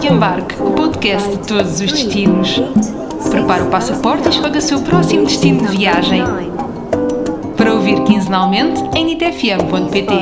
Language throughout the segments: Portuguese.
de Embarque, o podcast de todos os destinos. Prepare o passaporte e escolha o seu próximo destino de viagem. Para ouvir quinzenalmente em nitfm.pt.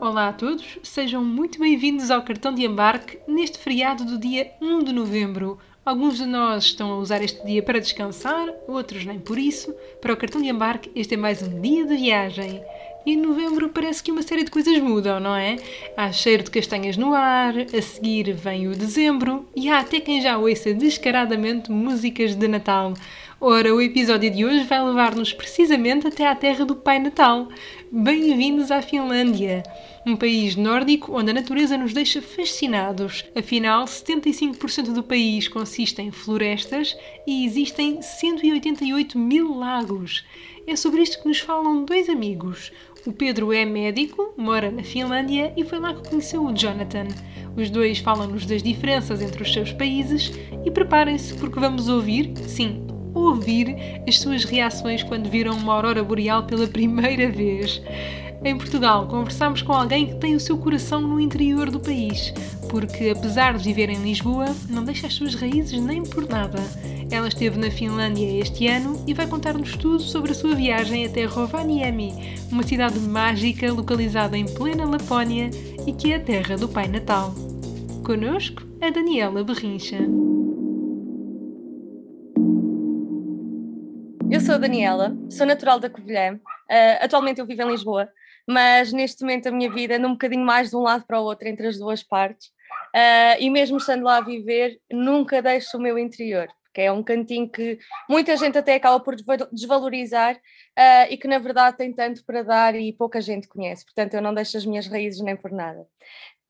Olá a todos, sejam muito bem-vindos ao cartão de embarque neste feriado do dia 1 de novembro. Alguns de nós estão a usar este dia para descansar, outros nem por isso. Para o cartão de embarque, este é mais um dia de viagem. E em novembro parece que uma série de coisas mudam, não é? Há cheiro de castanhas no ar, a seguir vem o dezembro e há até quem já ouça descaradamente músicas de Natal. Ora, o episódio de hoje vai levar-nos precisamente até à terra do Pai Natal. Bem-vindos à Finlândia, um país nórdico onde a natureza nos deixa fascinados. Afinal, 75% do país consiste em florestas e existem 188 mil lagos. É sobre isto que nos falam dois amigos. O Pedro é médico, mora na Finlândia e foi lá que conheceu o Jonathan. Os dois falam-nos das diferenças entre os seus países e preparem-se porque vamos ouvir, sim, ouvir as suas reações quando viram uma aurora boreal pela primeira vez. Em Portugal, conversamos com alguém que tem o seu coração no interior do país, porque apesar de viver em Lisboa, não deixa as suas raízes nem por nada. Ela esteve na Finlândia este ano e vai contar-nos tudo sobre a sua viagem até Rovaniemi, uma cidade mágica localizada em plena Lapónia e que é a terra do Pai Natal. Conosco, a Daniela Berrincha. Eu sou a Daniela, sou natural da Covilhã. Uh, atualmente eu vivo em Lisboa, mas neste momento a minha vida anda um bocadinho mais de um lado para o outro, entre as duas partes. Uh, e mesmo estando lá a viver, nunca deixo o meu interior, porque é um cantinho que muita gente até acaba por desvalorizar uh, e que na verdade tem tanto para dar e pouca gente conhece. Portanto, eu não deixo as minhas raízes nem por nada.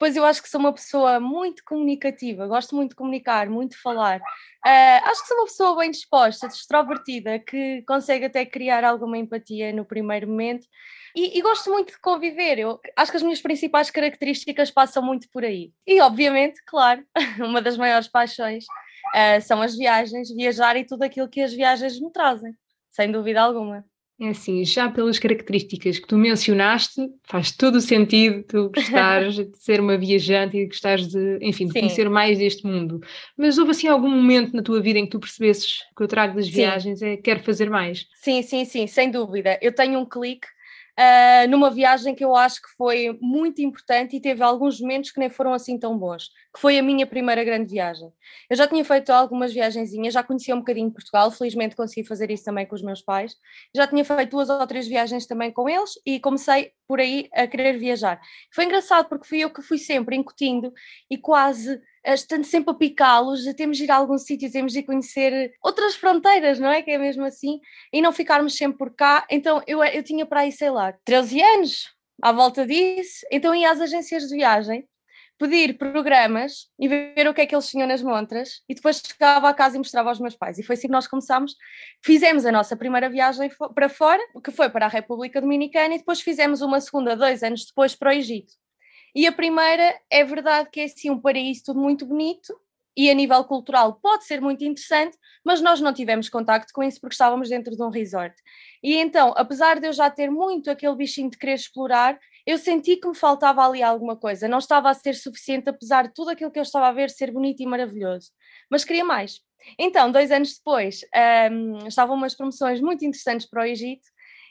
Pois eu acho que sou uma pessoa muito comunicativa, gosto muito de comunicar, muito de falar. Uh, acho que sou uma pessoa bem disposta, extrovertida, que consegue até criar alguma empatia no primeiro momento e, e, gosto muito de conviver. Eu acho que as minhas principais características passam muito por aí. E, obviamente, claro, uma das maiores paixões uh, são as viagens, viajar e tudo aquilo que as viagens me trazem, sem dúvida alguma. É assim, já pelas características que tu mencionaste, faz todo o sentido tu gostares de ser uma viajante e gostares de, enfim, de Sim. conhecer mais deste mundo. Mas houve assim algum momento na tua vida em que tu percebesses que eu trago das viagens sim. é quero fazer mais? Sim, sim, sim, sem dúvida. Eu tenho um clique uh, numa viagem que eu acho que foi muito importante e teve alguns momentos que nem foram assim tão bons, que foi a minha primeira grande viagem. Eu já tinha feito algumas viagenzinhas, já conhecia um bocadinho Portugal, felizmente consegui fazer isso também com os meus pais, já tinha feito duas ou três viagens também com eles e comecei por aí a querer viajar. Foi engraçado porque fui eu que fui sempre incutindo e quase estando sempre a picá-los, temos de ir a algum sítio, temos de conhecer outras fronteiras, não é? Que é mesmo assim, e não ficarmos sempre por cá. Então eu, eu tinha para aí, sei lá, 13 anos à volta disso, então ia às agências de viagem pedir programas e ver o que é que eles tinham nas montras e depois chegava a casa e mostrava aos meus pais. E foi assim que nós começámos. Fizemos a nossa primeira viagem para fora, que foi para a República Dominicana, e depois fizemos uma segunda dois anos depois para o Egito. E a primeira é verdade que é assim um paraíso tudo muito bonito e a nível cultural pode ser muito interessante, mas nós não tivemos contacto com isso porque estávamos dentro de um resort. E então, apesar de eu já ter muito aquele bichinho de querer explorar, eu senti que me faltava ali alguma coisa, não estava a ser suficiente, apesar de tudo aquilo que eu estava a ver ser bonito e maravilhoso, mas queria mais. Então, dois anos depois, um, estavam umas promoções muito interessantes para o Egito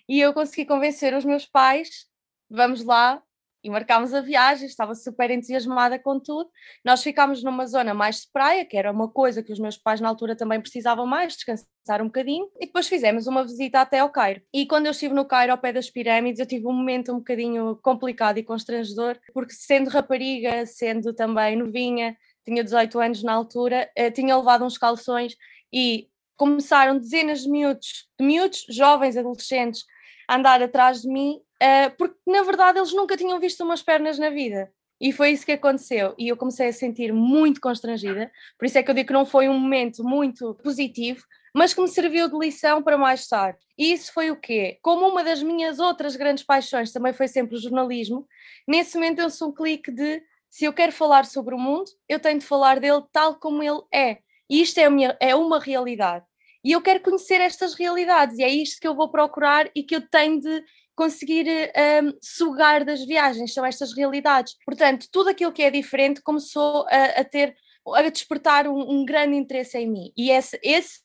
e eu consegui convencer os meus pais, vamos lá, e marcámos a viagem, estava super entusiasmada com tudo. Nós ficámos numa zona mais de praia, que era uma coisa que os meus pais na altura também precisavam mais, descansar um bocadinho, e depois fizemos uma visita até ao Cairo. E quando eu estive no Cairo, ao pé das pirâmides, eu tive um momento um bocadinho complicado e constrangedor, porque sendo rapariga, sendo também novinha, tinha 18 anos na altura, eh, tinha levado uns calções e começaram dezenas de miúdos, de miúdos, jovens, adolescentes, a andar atrás de mim uh, porque na verdade eles nunca tinham visto umas pernas na vida. E foi isso que aconteceu. E eu comecei a sentir muito constrangida. Por isso é que eu digo que não foi um momento muito positivo, mas que me serviu de lição para mais tarde. E isso foi o quê? Como uma das minhas outras grandes paixões também foi sempre o jornalismo, nesse momento eu sou um clique de se eu quero falar sobre o mundo, eu tenho de falar dele tal como ele é. E isto é, minha, é uma realidade. E eu quero conhecer estas realidades, e é isto que eu vou procurar e que eu tenho de conseguir um, sugar das viagens, são estas realidades. Portanto, tudo aquilo que é diferente começou a, a ter, a despertar um, um, grande interesse em mim. E esse, esse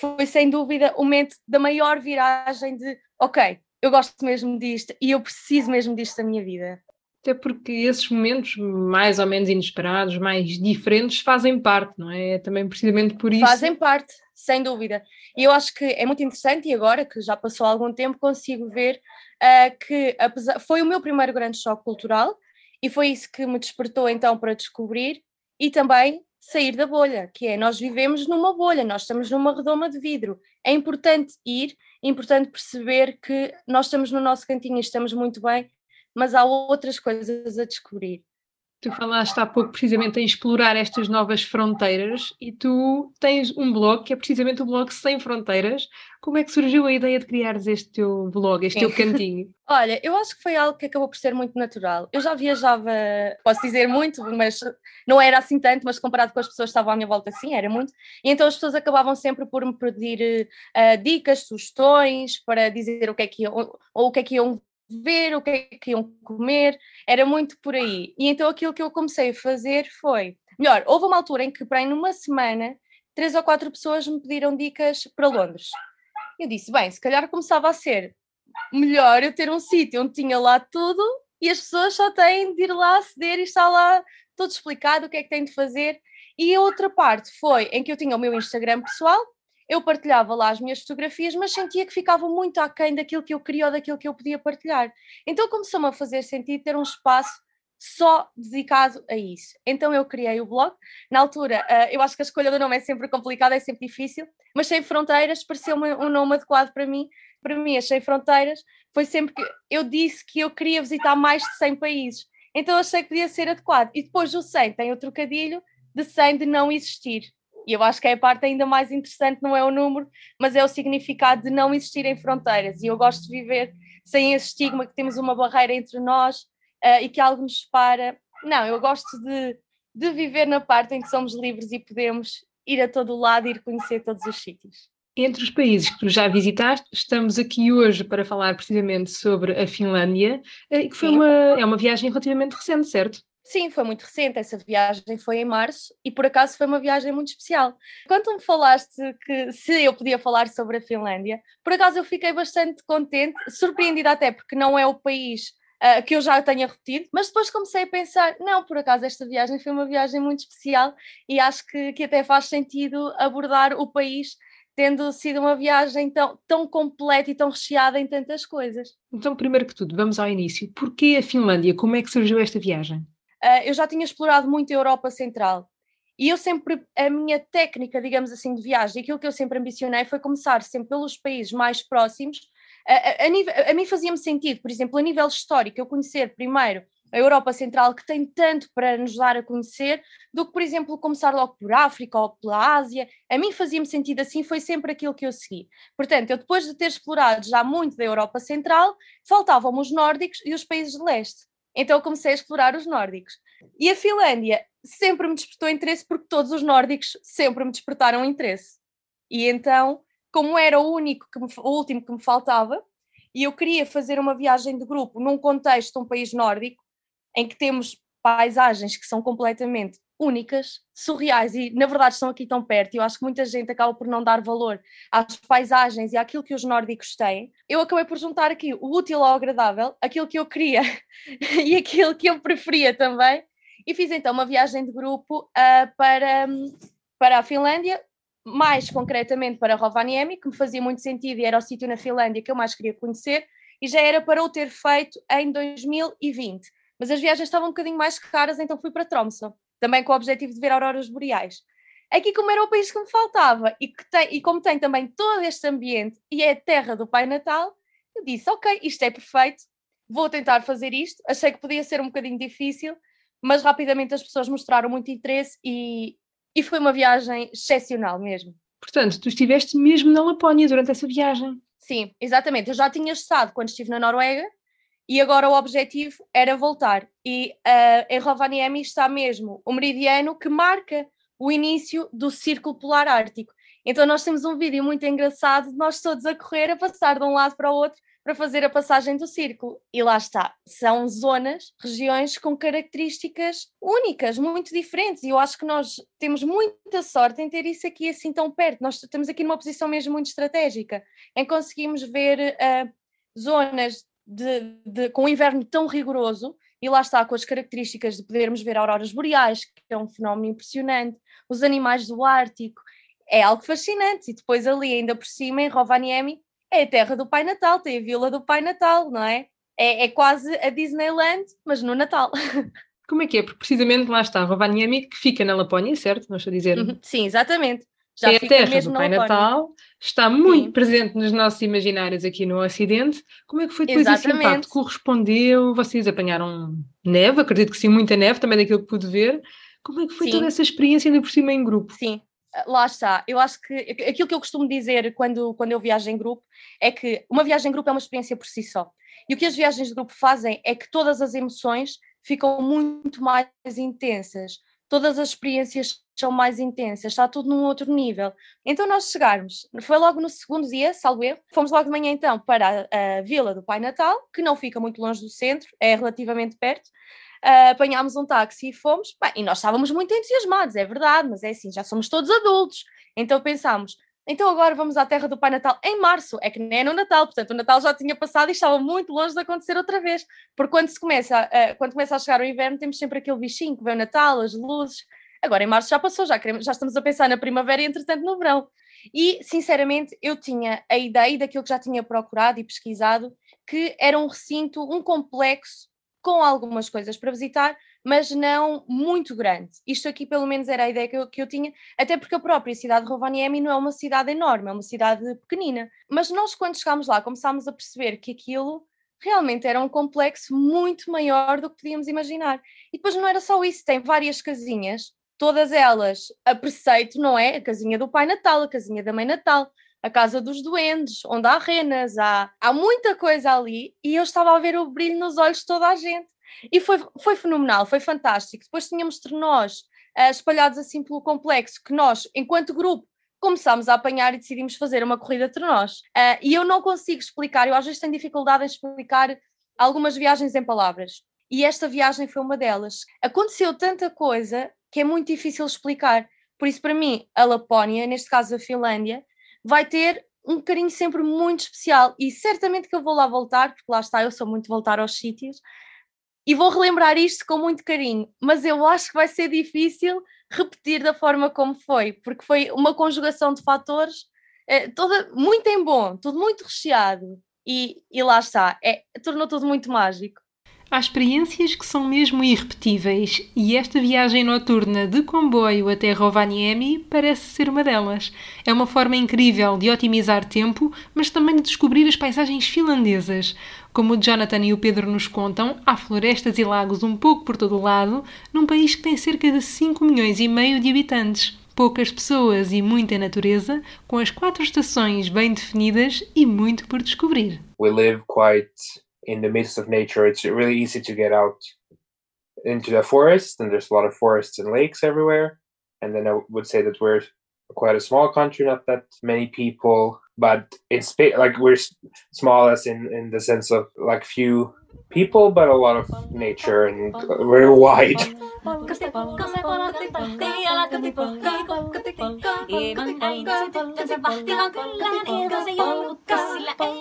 foi sem dúvida o momento da maior viragem de ok, eu gosto mesmo disto e eu preciso mesmo disto na minha vida. Até porque esses momentos mais ou menos inesperados, mais diferentes, fazem parte, não é? é também precisamente por isso. Fazem parte, sem dúvida. E eu acho que é muito interessante, e agora que já passou algum tempo, consigo ver uh, que apesar, foi o meu primeiro grande choque cultural e foi isso que me despertou então para descobrir e também sair da bolha, que é nós vivemos numa bolha, nós estamos numa redoma de vidro. É importante ir, é importante perceber que nós estamos no nosso cantinho e estamos muito bem, mas há outras coisas a descobrir. Tu falaste há pouco precisamente em explorar estas novas fronteiras e tu tens um blog que é precisamente o blog Sem Fronteiras. Como é que surgiu a ideia de criares este teu blog, este Sim. teu cantinho? Olha, eu acho que foi algo que acabou por ser muito natural. Eu já viajava, posso dizer muito, mas não era assim tanto, mas comparado com as pessoas que estavam à minha volta, sim, era muito. E então as pessoas acabavam sempre por me pedir uh, dicas, sugestões para dizer o que é que iam, ou o que é que iam ver o que é que iam comer, era muito por aí. E então aquilo que eu comecei a fazer foi, melhor, houve uma altura em que para numa semana três ou quatro pessoas me pediram dicas para Londres. Eu disse, bem, se calhar começava a ser melhor eu ter um sítio onde tinha lá tudo e as pessoas só têm de ir lá aceder e está lá tudo explicado o que é que têm de fazer. E a outra parte foi em que eu tinha o meu Instagram pessoal, eu partilhava lá as minhas fotografias, mas sentia que ficava muito aquém daquilo que eu queria ou daquilo que eu podia partilhar. Então começou-me a fazer sentido ter um espaço só dedicado a isso. Então eu criei o blog. Na altura, uh, eu acho que a escolha do nome é sempre complicada, é sempre difícil, mas Sem Fronteiras pareceu-me um nome adequado para mim. Para mim, as Sem Fronteiras foi sempre que eu disse que eu queria visitar mais de 100 países. Então achei que podia ser adequado. E depois o 100 tem o trocadilho de 100 de não existir. E eu acho que é a parte ainda mais interessante, não é o número, mas é o significado de não existirem fronteiras. E eu gosto de viver sem esse estigma que temos uma barreira entre nós uh, e que algo nos separa. Não, eu gosto de, de viver na parte em que somos livres e podemos ir a todo lado e ir conhecer todos os sítios. Entre os países que tu já visitaste, estamos aqui hoje para falar precisamente sobre a Finlândia, eh, que foi uma, é uma viagem relativamente recente, certo? Sim, foi muito recente. Essa viagem foi em março e por acaso foi uma viagem muito especial. Quando me falaste que se eu podia falar sobre a Finlândia, por acaso eu fiquei bastante contente, surpreendida até porque não é o país uh, que eu já tenha repetido, mas depois comecei a pensar: não, por acaso esta viagem foi uma viagem muito especial e acho que, que até faz sentido abordar o país tendo sido uma viagem tão, tão completa e tão recheada em tantas coisas. Então, primeiro que tudo, vamos ao início. Porquê a Finlândia? Como é que surgiu esta viagem? Uh, eu já tinha explorado muito a Europa Central. E eu sempre, a minha técnica, digamos assim, de viagem, aquilo que eu sempre ambicionei foi começar sempre pelos países mais próximos. A, a, a, nível, a mim fazia-me sentido, por exemplo, a nível histórico, eu conhecer primeiro a Europa Central, que tem tanto para nos dar a conhecer, do que, por exemplo, começar logo por África ou pela Ásia. A mim fazia-me sentido assim, foi sempre aquilo que eu segui. Portanto, eu depois de ter explorado já muito da Europa Central, faltavam-me os nórdicos e os países de leste. Então comecei a explorar os nórdicos. E a Finlândia sempre me despertou interesse porque todos os nórdicos sempre me despertaram interesse. E então, como era o único que me, o último que me faltava, e eu queria fazer uma viagem de grupo num contexto de um país nórdico, em que temos paisagens que são completamente únicas, surreais e na verdade estão aqui tão perto. Eu acho que muita gente acaba por não dar valor às paisagens e àquilo que os nórdicos têm. Eu acabei por juntar aqui o útil ao agradável, aquilo que eu queria e aquilo que eu preferia também. E fiz então uma viagem de grupo uh, para, para a Finlândia, mais concretamente para Rovaniemi, que me fazia muito sentido e era o sítio na Finlândia que eu mais queria conhecer, e já era para o ter feito em 2020. Mas as viagens estavam um bocadinho mais caras, então fui para Tromsø também com o objetivo de ver auroras boreais. Aqui, como era o país que me faltava e, que tem, e como tem também todo este ambiente e é a terra do Pai Natal, eu disse: Ok, isto é perfeito, vou tentar fazer isto. Achei que podia ser um bocadinho difícil, mas rapidamente as pessoas mostraram muito interesse e, e foi uma viagem excepcional mesmo. Portanto, tu estiveste mesmo na Lapónia durante essa viagem. Sim, exatamente. Eu já tinha estado quando estive na Noruega e agora o objetivo era voltar. E uh, em Rovaniemi está mesmo o meridiano que marca o início do Círculo Polar Ártico. Então nós temos um vídeo muito engraçado de nós todos a correr, a passar de um lado para o outro, para fazer a passagem do círculo. E lá está, são zonas, regiões com características únicas, muito diferentes. E eu acho que nós temos muita sorte em ter isso aqui assim tão perto. Nós estamos aqui numa posição mesmo muito estratégica, em conseguimos ver uh, zonas de, de, com um inverno tão rigoroso. E lá está, com as características de podermos ver auroras boreais, que é um fenómeno impressionante, os animais do Ártico, é algo fascinante. E depois ali, ainda por cima, em Rovaniemi, é a terra do Pai Natal, tem a Vila do Pai Natal, não é? É, é quase a Disneyland, mas no Natal. Como é que é? Porque precisamente lá está Rovaniemi, que fica na Lapónia, certo? Não estou a dizer. Uhum. Sim, exatamente. Já é a terra do Pai Natal, está muito Sim. presente nos nossos imaginários aqui no Ocidente. Como é que foi depois Exatamente. esse impacto? Correspondeu? Vocês apanharam neve? Acredito que sim, muita neve, também daquilo que pude ver. Como é que foi sim. toda essa experiência ainda por cima em grupo? Sim, lá está. Eu acho que aquilo que eu costumo dizer quando, quando eu viajo em grupo é que uma viagem em grupo é uma experiência por si só. E o que as viagens de grupo fazem é que todas as emoções ficam muito mais intensas, todas as experiências são mais intensas, está tudo num outro nível. Então nós chegarmos, foi logo no segundo dia, salvo erro, fomos logo de manhã então para a, a Vila do Pai Natal, que não fica muito longe do centro, é relativamente perto, uh, apanhámos um táxi e fomos, bem, e nós estávamos muito entusiasmados, é verdade, mas é assim, já somos todos adultos, então pensámos, então agora vamos à terra do Pai Natal em março, é que nem é no Natal, portanto o Natal já tinha passado e estava muito longe de acontecer outra vez, porque quando, se começa, uh, quando começa a chegar o inverno temos sempre aquele bichinho que vem o Natal, as luzes, agora em março já passou, já, queremos, já estamos a pensar na primavera e entretanto no verão. E, sinceramente, eu tinha a ideia daquilo que já tinha procurado e pesquisado, que era um recinto, um complexo com algumas coisas para visitar, mas não muito grande. Isto aqui, pelo menos, era a ideia que eu, que eu tinha, até porque a própria cidade de Rovaniemi não é uma cidade enorme, é uma cidade pequenina. Mas nós, quando chegámos lá, começámos a perceber que aquilo realmente era um complexo muito maior do que podíamos imaginar. E depois não era só isso, tem várias casinhas, todas elas a preceito, não é? A casinha do Pai Natal, a casinha da Mãe Natal, a Casa dos Duendes, onde há renas, há, há muita coisa ali e eu estava a ver o brilho nos olhos de toda a gente. E foi, foi fenomenal, foi fantástico. Depois tínhamos trenós uh, espalhados assim pelo complexo, que nós, enquanto grupo, começámos a apanhar e decidimos fazer uma corrida de trenós. Uh, e eu não consigo explicar, eu às vezes tenho dificuldade em explicar algumas viagens em palavras. E esta viagem foi uma delas. Aconteceu tanta coisa que é muito difícil explicar. Por isso, para mim, a Lapónia, neste caso a Finlândia, vai ter um carinho sempre muito especial e certamente que eu vou lá voltar, porque lá está, eu sou muito voltar aos sítios e vou relembrar isto com muito carinho, mas eu acho que vai ser difícil repetir da forma como foi, porque foi uma conjugação de fatores é, toda muito em bom, tudo muito recheado e, e lá está, é, tornou tudo muito mágico. Há experiências que são mesmo irrepetíveis e esta viagem noturna de comboio até Rovaniemi parece ser uma delas. É uma forma incrível de otimizar tempo, mas também de descobrir as paisagens finlandesas. Como o Jonathan e o Pedro nos contam, há florestas e lagos um pouco por todo o lado, num país que tem cerca de 5 milhões e meio de habitantes. Poucas pessoas e muita natureza, com as quatro estações bem definidas e muito por descobrir. We live quite in the midst of nature, it's really easy to get out into the forest, and there's a lot of forests and lakes everywhere. And then I would say that we're quite a small country, not that many people, but in it's like we're small as in in the sense of like few people, but a lot of nature and very wide.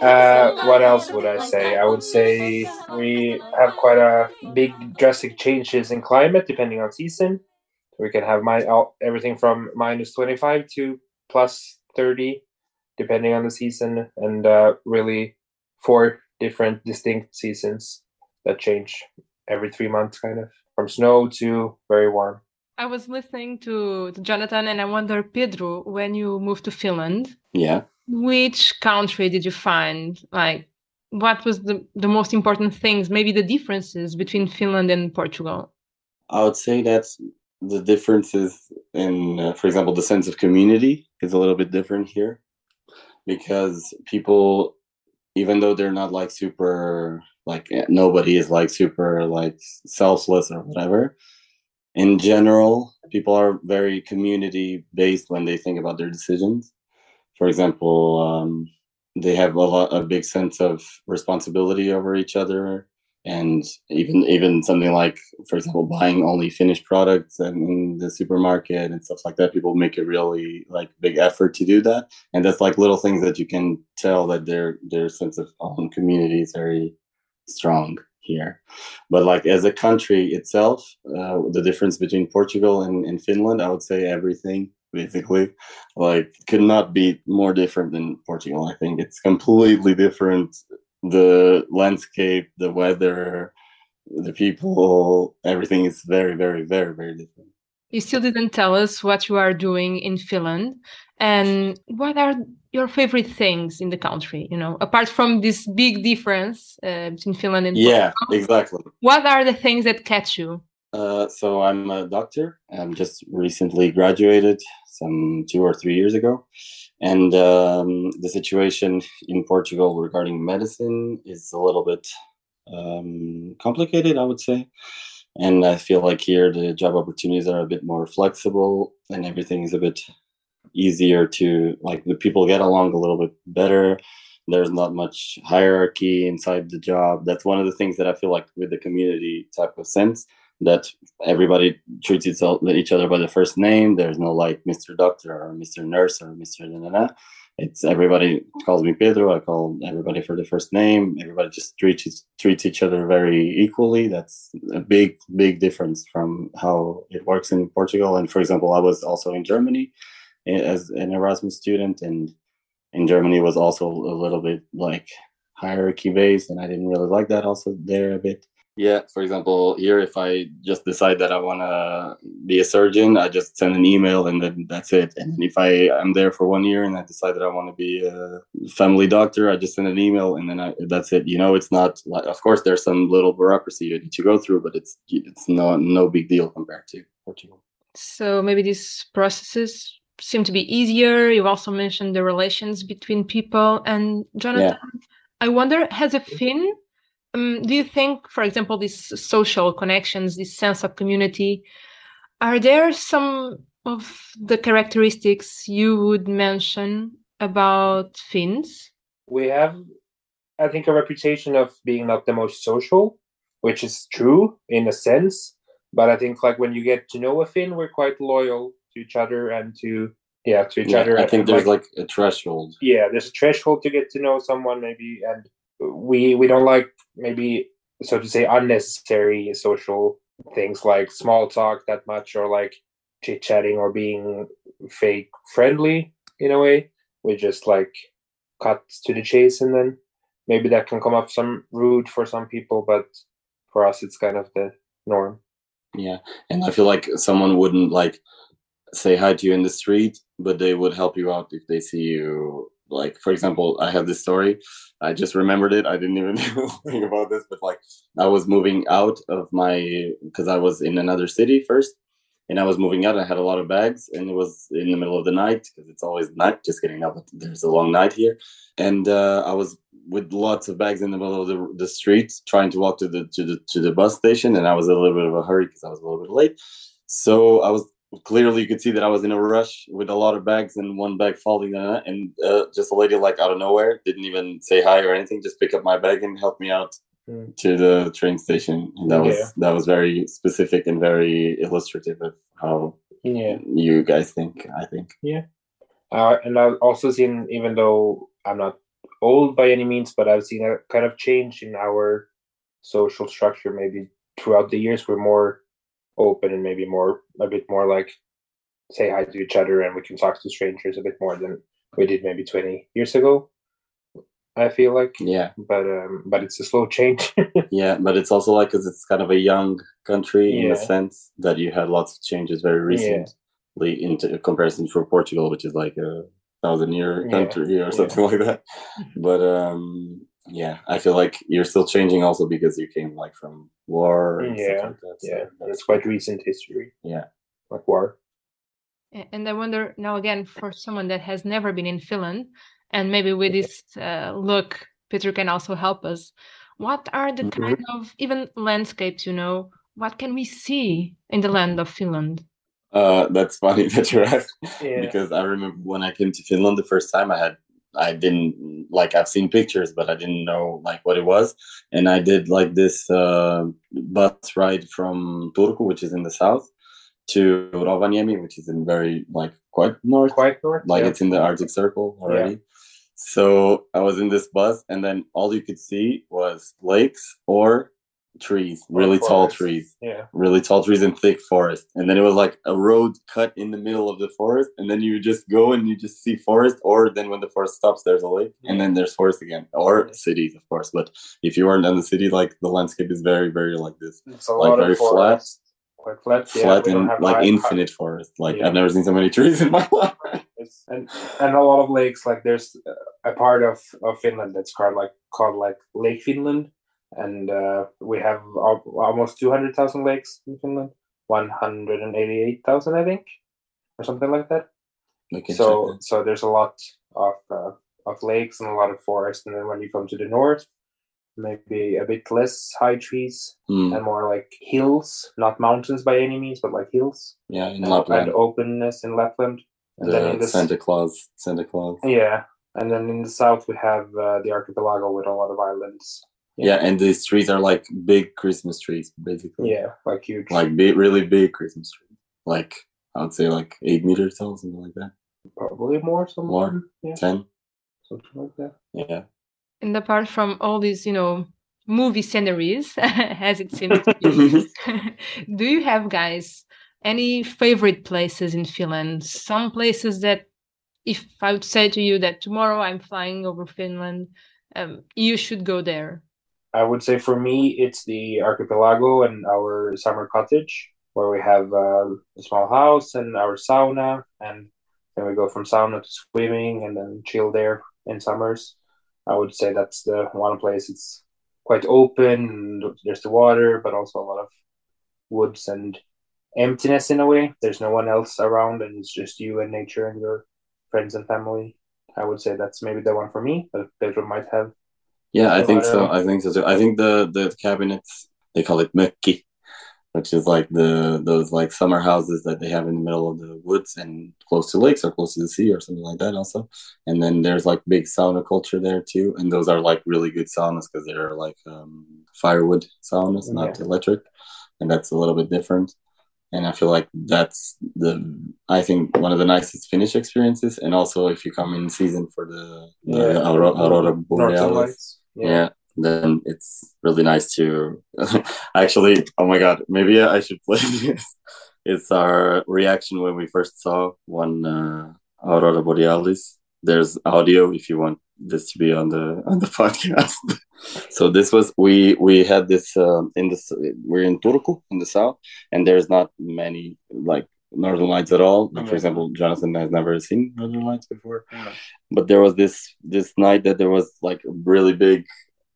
Uh, what else would I say? I would say we have quite a big drastic changes in climate depending on season. We can have my everything from minus 25 to plus 30 depending on the season and uh, really four different distinct seasons that change every three months kind of. From snow to very warm. I was listening to, to jonathan and i wonder pedro when you moved to finland yeah. which country did you find like what was the, the most important things maybe the differences between finland and portugal? I would say that the differences in uh, for example the sense of community is a little bit different here because people even though they're not like super like eh, nobody is like super like selfless or whatever in general people are very community based when they think about their decisions. For example um, they have a lot a big sense of responsibility over each other and even even something like for example buying only finished products and in the supermarket and stuff like that people make a really like big effort to do that. And that's like little things that you can tell that their their sense of own community is very strong here. But like as a country itself uh, the difference between portugal and, and finland i would say everything basically like could not be more different than portugal. I think it's completely different the landscape, the weather, the people, everything is very, very, very, very different. You still didn't tell us what you are doing in Finland and what are your favorite things in the country, you know, apart from this big difference uh, between Finland and Yeah, Portugal, exactly. What are the things that catch you? Uh, so I'm a doctor. I'm just recently graduated some two or three years ago. And um, the situation in Portugal regarding medicine is a little bit um, complicated, I would say. And I feel like here the job opportunities are a bit more flexible and everything is a bit easier to, like, the people get along a little bit better. There's not much hierarchy inside the job. That's one of the things that I feel like with the community type of sense that everybody treats each other by the first name. There's no like Mr. Doctor or Mr. Nurse or Mr. Da, da, da. It's everybody calls me Pedro. I call everybody for the first name. Everybody just treats treats each other very equally. That's a big big difference from how it works in Portugal. And for example, I was also in Germany eh, as an Erasmus student, and in Germany was also a little bit like hierarchy based, and I didn't really like that also there a bit. Yeah, for example, here if I just decide that I want to be a surgeon, I just send an email and then that's it. And if I am there for one year and I decide that I want to be a family doctor, I just send an email and then I, that's it. You know, it's not like, of course, there's some little bureaucracy you need to go through, but it's it's no no big deal compared to Portugal. So maybe these processes seem to be easier. You've also mentioned the relations between people and Jonathan. Yeah. I wonder, has a Finn um, do you think, for example, these social connections, this sense of community, are there some of the characteristics you would mention about Finns? We have, I think, a reputation of being not the most social, which is true in a sense. But I think, like, when you get to know a Finn, we're quite loyal to each other and to yeah to each yeah, other. I think there's like, like, a threshold. Yeah, there's a threshold to get to know someone, maybe, and we we don't like maybe so to say unnecessary social things like small talk that much or like chit chatting or being fake friendly in a way. We just like cut to the chase and then maybe that can come up some rude for some people, but for us it's kind of the norm. Yeah. And I feel like someone wouldn't like say hi to you in the street, but they would help you out if they see you like for example i have this story. I just remembered it. I didn't even think about this but like i was moving out of my because i was in another city first and i was moving out. I had a lot of bags and it was in the middle of the night because it's always night just getting up there's a long night here. And uh, i was with lots of bags in the middle of the, the street trying to walk to the to the to the bus station and i was a little bit of a hurry because i was a little bit late. So i was clearly you could see that I was in a rush with a lot of bags and one bag falling down and uh, just a lady like out of nowhere didn't even say hi or anything just pick up my bag and help me out mm. to the train station. And that was that was very specific and very illustrative of how yeah. you guys think I think. Yeah. Uh, and I've also seen even though I'm not old by any means but I've seen a kind of change in our social structure maybe throughout the years. We're more open and maybe more a bit more like say hi to each other and we can talk to strangers a bit more than we did maybe 20 years ago i feel like yeah but um but it's a slow change yeah but it's also like because it's kind of a young country yeah. in a sense that you had lots of changes very recently yeah. into comparison for portugal which is like a thousand year country yeah. or something like that but um yeah i feel like you're still changing also because you came like from war yeah like that, so. yeah and it's quite recent history yeah like war and i wonder now again for someone that has never been in finland and maybe with this uh, look peter can also help us what are the mm-hmm. kind of even landscapes you know what can we see in the land of finland uh, that's funny that you're asking yeah. because I remember when I came to Finland the first time, I had I didn't like I've seen pictures, but I didn't know like what it was. And I did like this uh, bus ride from Turku, which is in the south, to Rovaniemi, which is in very like quite north, Quite north. like yeah. it's in the Arctic Circle already. So I was in this bus, and then all you could see was lakes or trees, really tall trees yeah. really tall trees and thick forest and then it was like a road cut in the middle of the forest and then you just go and you just see forest or then when the forest stops there's a lake and then there's forest again or cities of course but if you aren't in the city like the landscape is very very like this It's a like lot very of flat. Quite flat. yeah, flat and like high- infinite forest like Yeah. i've never seen so many trees in my life It's, and and a lot of lakes. Like there's a part of, of Finland that's called like called like Lake Finland, and uh, we have al- almost two hundred thousand lakes in Finland. One hundred and eighty eight thousand, I think, or something like that. So so there's a lot of uh, of lakes and a lot of forest, and then when you come to the north, maybe a bit less high trees. Hmm, and more like hills, not mountains by any means, but like hills yeah in and, lapland and openness in Lapland. And then in the the santa claus santa claus yeah, and then in the south we have uh, the archipelago with a lot of islands. Yeah and these trees are like big christmas trees basically Yeah, like huge. like big, really big Christmas tree. Like I would say like eight meters tall, something like that. probably more, some More? Yeah, Ten. something like that. Yeah. And apart from all these, you know, movie sceneries, as it seems to be, do you have, guys, any favorite places in Finland? Some places that, if I would say to you that tomorrow I'm flying over Finland, um, you should go there. I would say for me, it's the archipelago and our summer cottage, where we have uh, a small house and our sauna, and then we go from sauna to swimming and then chill there in summers. I would say that's the one place. It's quite open. There's the water, but also a lot of woods and emptiness in a way. There's no one else around, and it's just you and nature and your friends and family. I would say that's maybe the one for me, but Pedro might have Yeah, I think so. I think so too. I think the the cabinets they call it mökki, which is like the those like summer houses that they have in the middle of the woods and close to lakes or close to the sea or something like that also. And then there's like big sauna culture there too, and those are like really good saunas because they're like um, firewood saunas, not electric, and that's a little bit different. And I feel like that's the I think one of the nicest Finnish experiences, and also if you come in season for the, the aurora, aurora borealis, Lights. yeah. then it's really nice to actually oh my god maybe i should play this it's our reaction when we first saw one uh, aurora borealis there's audio if you want this to be on the on the podcast so this was we we had this um, in this we're in turku in the south and there's not many like northern lights at all like, for example jonathan has never seen northern lights before No. but there was this this night that there was like a really big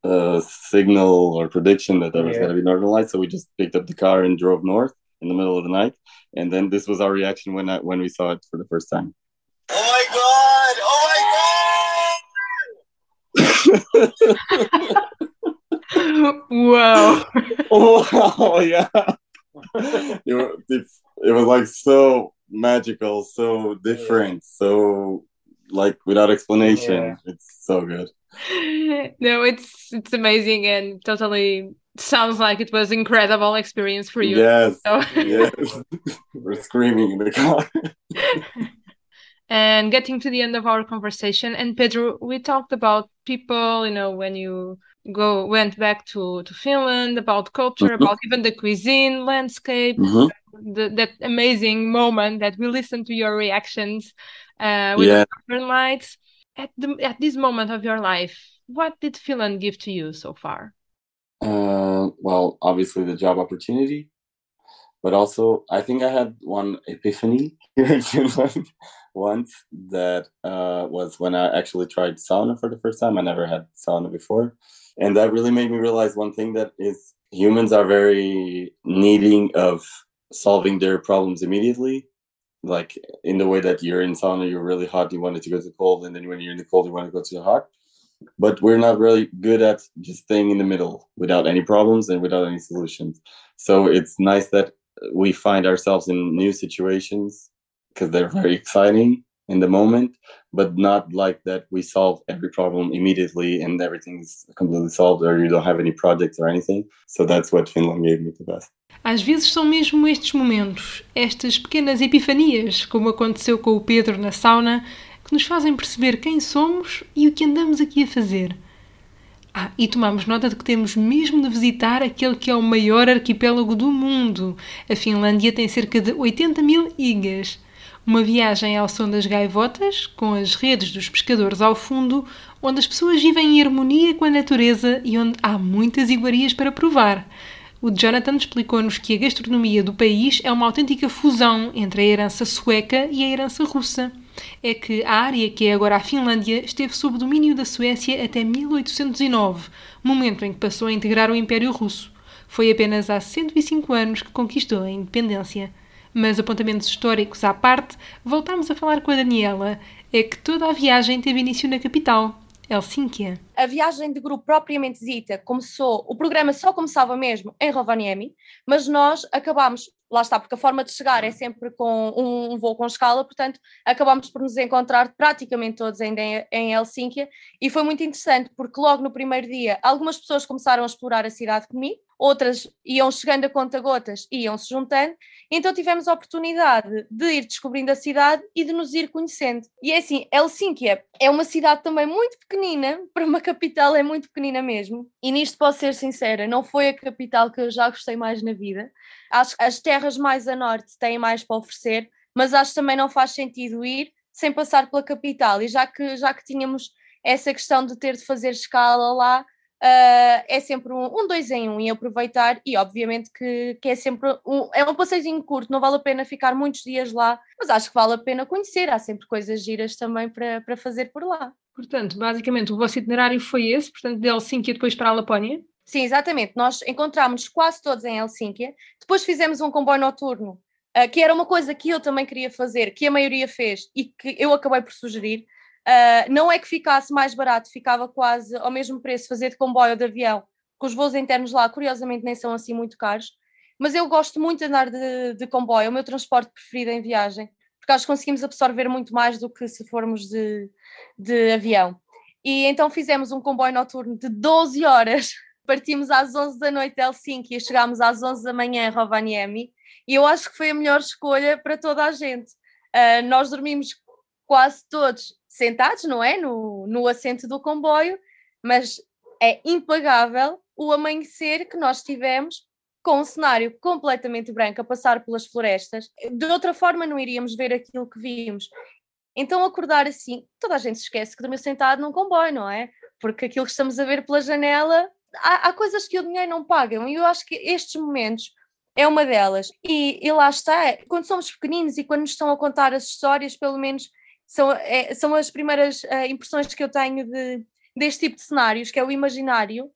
uh signal or prediction that there was Yeah. going to be northern lights so we just picked up the car and drove north in the middle of the night and then this was our reaction when I, when we saw it for the first time Oh my god! Oh my god! wow. oh yeah it, wa- it, was like so magical so different so like without explanation Yeah. it's so good no, it's it's amazing and totally sounds like it was incredible experience for you. yes So- yes we're screaming in the car and getting to the end of our conversation and pedro we talked about people you know when you go went back to to finland about culture Mhm. about even the cuisine landscape Mhm. The, that amazing moment that we listened to your reactions uh, with Yeah. the northern lights at the at this moment of your life what did finland give to you so far Uh, well, obviously the job opportunity, but also I think I had one epiphany here in Finland once that uh, was when I actually tried sauna for the first time. I never had sauna before, and that really made me realize one thing that is humans are very needing of solving their problems immediately. Like in the way that you're in sauna, you're really hot, you wanted to go to cold, and then when you're in the cold, you want to go to the hot but we're not really good at just staying in the middle without any problems and without any solutions. So it's nice that we find ourselves in new situations because they're very exciting in the moment, but not like that we solve every problem immediately and everything's completely solved or you don't have any projects or anything. So that's what Finland gave me the best. Às vezes são mesmo estes momentos, estas pequenas epifanias, como aconteceu com o Pedro na sauna, que nos fazem perceber quem somos e o que andamos aqui a fazer. Ah, e tomamos nota de que temos mesmo de visitar aquele que é o maior arquipélago do mundo. A Finlândia tem cerca de 80 mil ilhas. Uma viagem ao som das gaivotas, com as redes dos pescadores ao fundo, onde as pessoas vivem em harmonia com a natureza e onde há muitas iguarias para provar. O Jonathan explicou-nos que a gastronomia do país é uma autêntica fusão entre a herança sueca e a herança russa. É que a área que é agora a Finlândia esteve sob domínio da Suécia até 1809, momento em que passou a integrar o Império Russo. Foi apenas há 105 anos que conquistou a independência. Mas apontamentos históricos à parte, voltamos a falar com a Daniela. É que toda a viagem teve início na capital, Helsínquia. A viagem de grupo propriamente dita começou, o programa só começava mesmo em Rovaniemi, mas nós acabámos, lá está, porque a forma de chegar é sempre com um, um voo com escala, portanto acabámos por nos encontrar praticamente todos ainda em, em Helsínquia e foi muito interessante porque logo no primeiro dia algumas pessoas começaram a explorar a cidade comigo, outras iam chegando a conta-gotas e iam se juntando, então tivemos a oportunidade de ir descobrindo a cidade e de nos ir conhecendo. E é assim, Helsínquia é uma cidade também muito pequenina, para uma capital é muito pequenina mesmo, e nisto posso ser sincera, não foi a capital que eu já gostei mais na vida. Acho que as terras mais a norte têm mais para oferecer, mas acho que também não faz sentido ir sem passar pela capital, e já que, já que tínhamos essa questão de ter de fazer escala lá, Uh, é sempre um, um dois em um e aproveitar e obviamente que, que é sempre um, é um passeiozinho curto, não vale a pena ficar muitos dias lá, mas acho que vale a pena conhecer, há sempre coisas giras também para, para fazer por lá. Portanto, basicamente o vosso itinerário foi esse, portanto de Helsínquia depois para a Lapónia? Sim, exatamente, nós encontramos quase todos em Helsínquia, depois fizemos um comboio noturno, uh, que era uma coisa que eu também queria fazer, que a maioria fez e que eu acabei por sugerir, Uh, não é que ficasse mais barato, ficava quase ao mesmo preço fazer de comboio ou de avião, que os voos internos lá, curiosamente, nem são assim muito caros. Mas eu gosto muito de andar de, de comboio, é o meu transporte preferido em viagem, porque acho que conseguimos absorver muito mais do que se formos de, de avião. E então fizemos um comboio noturno de 12 horas, partimos às 11 da noite de Helsinki e chegámos às 11 da manhã em Rovaniemi, e eu acho que foi a melhor escolha para toda a gente. Uh, nós dormimos quase todos sentados, não é? No, no assento do comboio, mas é impagável o amanhecer que nós tivemos com um cenário completamente branco a passar pelas florestas. De outra forma, não iríamos ver aquilo que vimos. Então, acordar assim, toda a gente se esquece que dormiu sentado num comboio, não é? Porque aquilo que estamos a ver pela janela, há, há coisas que o dinheiro não pagam, e eu acho que estes momentos é uma delas. E, e lá está, quando somos pequeninos e quando nos estão a contar as histórias, pelo menos são, é, são as primeiras uh, impressões que eu tenho de, deste tipo de cenários, que é o imaginário,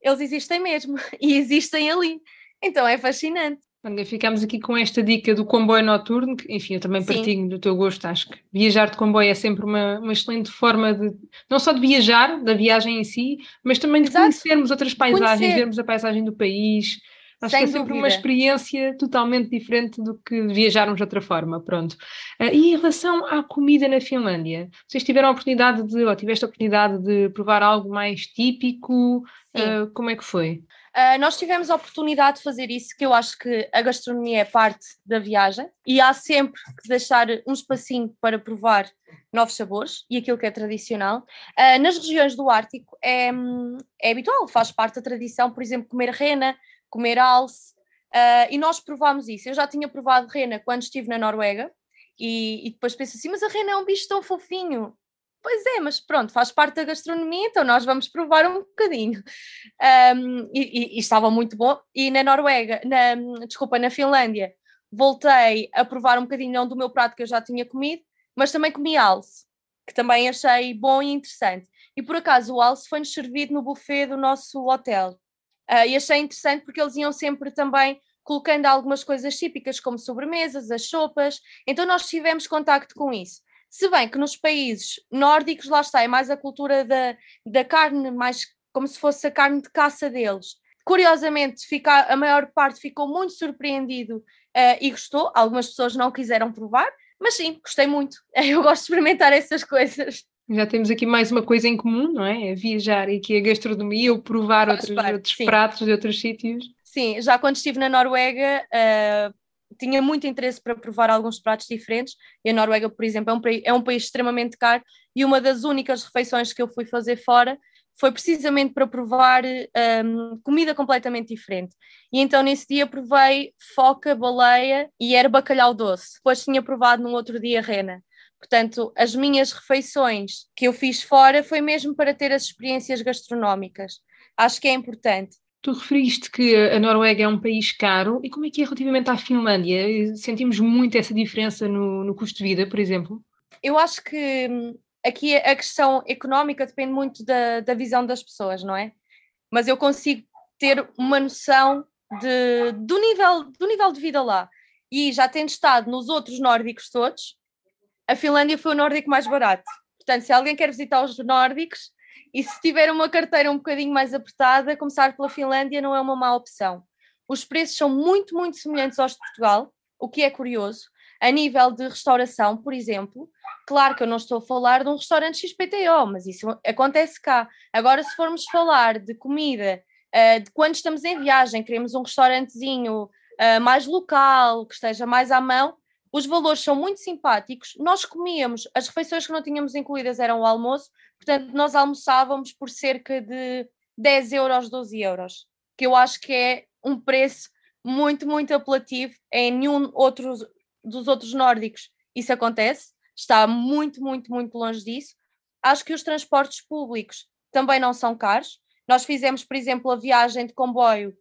eles existem mesmo e existem ali. Então é fascinante. Olha, ficamos aqui com esta dica do comboio noturno, que, enfim, eu também partilho Sim. do teu gosto, acho que viajar de comboio é sempre uma, uma excelente forma de, não só de viajar, da viagem em si, mas também de Exato. conhecermos outras paisagens, Conhecer. vermos a paisagem do país, Acho Sem que é sempre dúvida. uma experiência totalmente diferente do que viajarmos de outra forma, pronto. Uh, e em relação à comida na Finlândia, vocês tiveram a oportunidade de, ou tiveste a oportunidade de provar algo mais típico? Uh, como é que foi? Uh, nós tivemos a oportunidade de fazer isso, que eu acho que a gastronomia é parte da viagem e há sempre que deixar um espacinho para provar novos sabores e aquilo que é tradicional. Uh, nas regiões do Ártico é, é habitual, faz parte da tradição, por exemplo, comer rena, comer alce, uh, e nós provámos isso. Eu já tinha provado rena quando estive na Noruega, e, e, depois penso assim, mas a rena é um bicho tão fofinho. Pois é, mas pronto, faz parte da gastronomia, então nós vamos provar um bocadinho. Um, e, e, e, estava muito bom. E na Noruega, na, desculpa, na Finlândia, voltei a provar um bocadinho não do meu prato que eu já tinha comido, mas também comi alce, que também achei bom e interessante. E por acaso o alce foi-nos servido no buffet do nosso hotel. Uh, e achei interessante porque eles iam sempre também colocando algumas coisas típicas, como sobremesas, as sopas, então nós tivemos contacto com isso. Se bem que nos países nórdicos, lá está, é mais a cultura da, da carne, mais como se fosse a carne de caça deles. Curiosamente, fica, a maior parte ficou muito surpreendido uh, e gostou, algumas pessoas não quiseram provar, Mas sim, gostei muito. Eu gosto de experimentar essas coisas. Já temos aqui mais uma coisa em comum, não é? é viajar e aqui a gastronomia ou provar outros, parte, outros pratos de outros sítios. Sim, já quando estive na Noruega uh, tinha muito interesse para provar alguns pratos diferentes. E a Noruega, por exemplo, é um, é um país extremamente caro e uma das únicas refeições que eu fui fazer fora foi precisamente para provar um, comida completamente diferente. E então nesse dia provei foca, baleia e era bacalhau doce. Depois tinha provado num outro dia rena. Portanto, as minhas refeições que eu fiz fora foi mesmo para ter as experiências gastronómicas. Acho que é importante. Tu referiste que a Noruega é um país caro, e como é que é relativamente à Finlândia? Sentimos muito essa diferença no, no custo de vida, por exemplo? Eu acho que hum, aqui a questão económica depende muito da, da visão das pessoas, não é? Mas eu consigo ter uma noção de, do, nível, do nível de vida lá. E já tendo estado nos outros nórdicos todos, a Finlândia foi o nórdico mais barato. Portanto, se alguém quer visitar os nórdicos e se tiver uma carteira um bocadinho mais apertada, começar pela Finlândia não é uma má opção. Os preços são muito, muito semelhantes aos de Portugal, o que é curioso. A nível de restauração, por exemplo, claro que eu não estou a falar de um restaurante XPTO, mas isso acontece cá. Agora, se formos falar de comida, uh, de quando estamos em viagem, queremos um restaurantezinho uh, mais local, que esteja mais à mão, os valores são muito simpáticos. Nós comíamos, as refeições que não tínhamos incluídas eram o almoço, portanto, nós almoçávamos por cerca de 10 euros, 12 euros, que eu acho que é um preço muito, muito apelativo. Em nenhum outro dos outros nórdicos isso acontece, está muito, muito, muito longe disso. Acho que os transportes públicos também não são caros. Nós fizemos, por exemplo, a viagem de comboio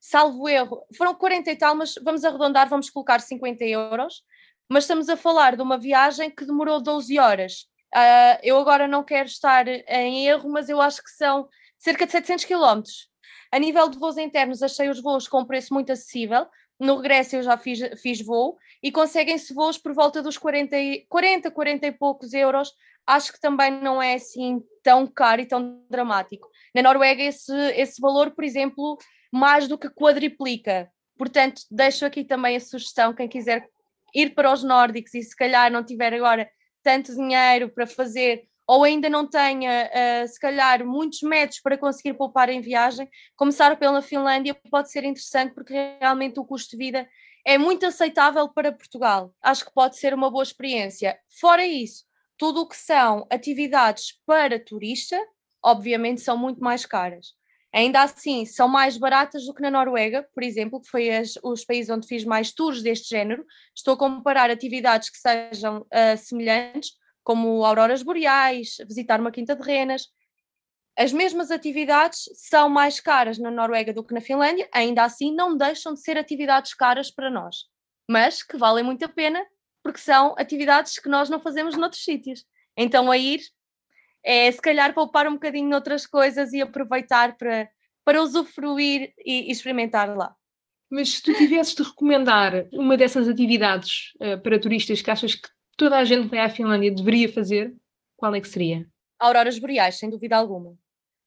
salvo erro, foram 40 e tal, mas vamos arredondar, vamos colocar 50 euros. Mas estamos a falar de uma viagem que demorou 12 horas. Uh, eu agora não quero estar em erro, mas eu acho que são cerca de 700 quilómetros. A nível de voos internos, achei os voos com um preço muito acessível. No regresso eu já fiz, fiz voo e conseguem-se voos por volta dos 40, 40, 40 e poucos euros. Acho que também não é assim tão caro e tão dramático. Na Noruega, esse, esse valor, por exemplo, mais do que quadriplica. Portanto, deixo aqui também a sugestão, quem quiser ir para os nórdicos e se calhar não tiver agora tanto dinheiro para fazer ou ainda não tenha, uh, se calhar, muitos métodos para conseguir poupar em viagem, começar pela Finlândia pode ser interessante porque realmente o custo de vida é muito aceitável para Portugal. Acho que pode ser uma boa experiência. Fora isso, tudo o que são atividades para turista, obviamente são muito mais caras. Ainda assim, são mais baratas do que na Noruega, por exemplo, que foi as, os países onde fiz mais tours deste género. Estou a comparar atividades que sejam uh, semelhantes, como auroras boreais, visitar uma quinta de renas. As mesmas atividades são mais caras na Noruega do que na Finlândia, ainda assim não deixam de ser atividades caras para nós, mas que valem muito a pena porque são atividades que nós não fazemos noutros sítios. Então, a ir é se calhar poupar um bocadinho noutras coisas e aproveitar para, para usufruir e, e experimentar lá. Mas se tu tivesses de recomendar uma dessas atividades uh, para turistas que achas que toda a gente que vai à Finlândia deveria fazer, qual é que seria? Auroras boreais, sem dúvida alguma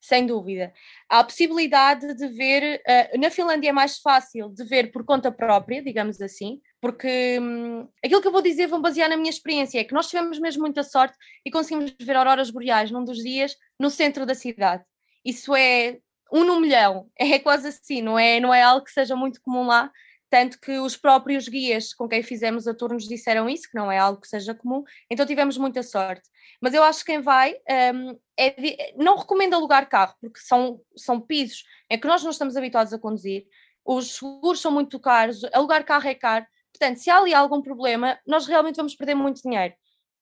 sem dúvida. Há a possibilidade de ver, uh, na Finlândia é mais fácil de ver por conta própria, digamos assim, porque hum, aquilo que eu vou dizer vou basear na minha experiência, é que nós tivemos mesmo muita sorte e conseguimos ver auroras boreais num dos dias no centro da cidade. Isso é um no milhão, é quase assim, não é, não é algo que seja muito comum lá, tanto que os próprios guias com quem fizemos a tour nos disseram isso, que não é algo que seja comum, então tivemos muita sorte. Mas eu acho que quem vai um, é não recomendo alugar carro, porque são, são pisos em que nós não estamos habituados a conduzir, os seguros são muito caros, alugar carro é caro, portanto, se há ali algum problema, nós realmente vamos perder muito dinheiro.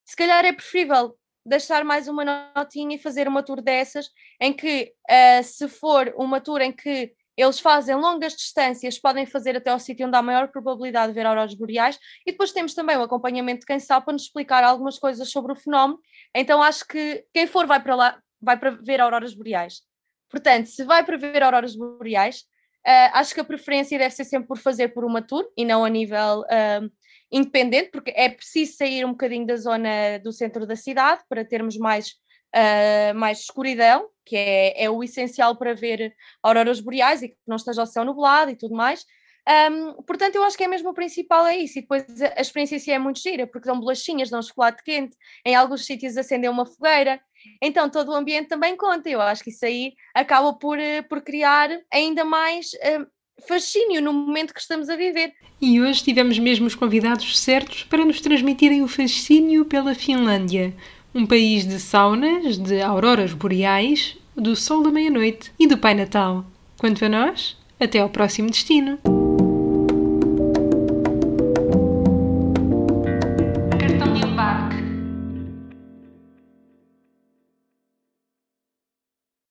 Se calhar é preferível deixar mais uma notinha e fazer uma tour dessas, em que uh, se for uma tour em que eles fazem longas distâncias, podem fazer até ao sítio onde há maior probabilidade de ver auroras boreais, e depois temos também o acompanhamento de quem sabe para nos explicar algumas coisas sobre o fenómeno. Então acho que quem for vai para lá, vai para ver auroras boreais. Portanto, se vai para ver auroras boreais, uh, acho que a preferência deve ser sempre por fazer por uma tour e não a nível uh, independente, porque é preciso sair um bocadinho da zona do centro da cidade para termos mais uh, mais escuridão, que é, é o essencial para ver auroras boreais e que não esteja o céu nublado e tudo mais. Um, portanto, eu acho que é mesmo o principal é isso. E depois a, experiência em si é muito gira, porque dão bolachinhas, dão chocolate quente, em alguns sítios acendem uma fogueira. Então, todo o ambiente também conta. Eu acho que isso aí acaba por, eh, por criar ainda mais uh, fascínio no momento que estamos a viver. E hoje tivemos mesmo os convidados certos para nos transmitirem o fascínio pela Finlândia, um país de saunas, de auroras boreais, do sol da meia-noite e do Pai Natal. Quanto a nós, até ao próximo destino.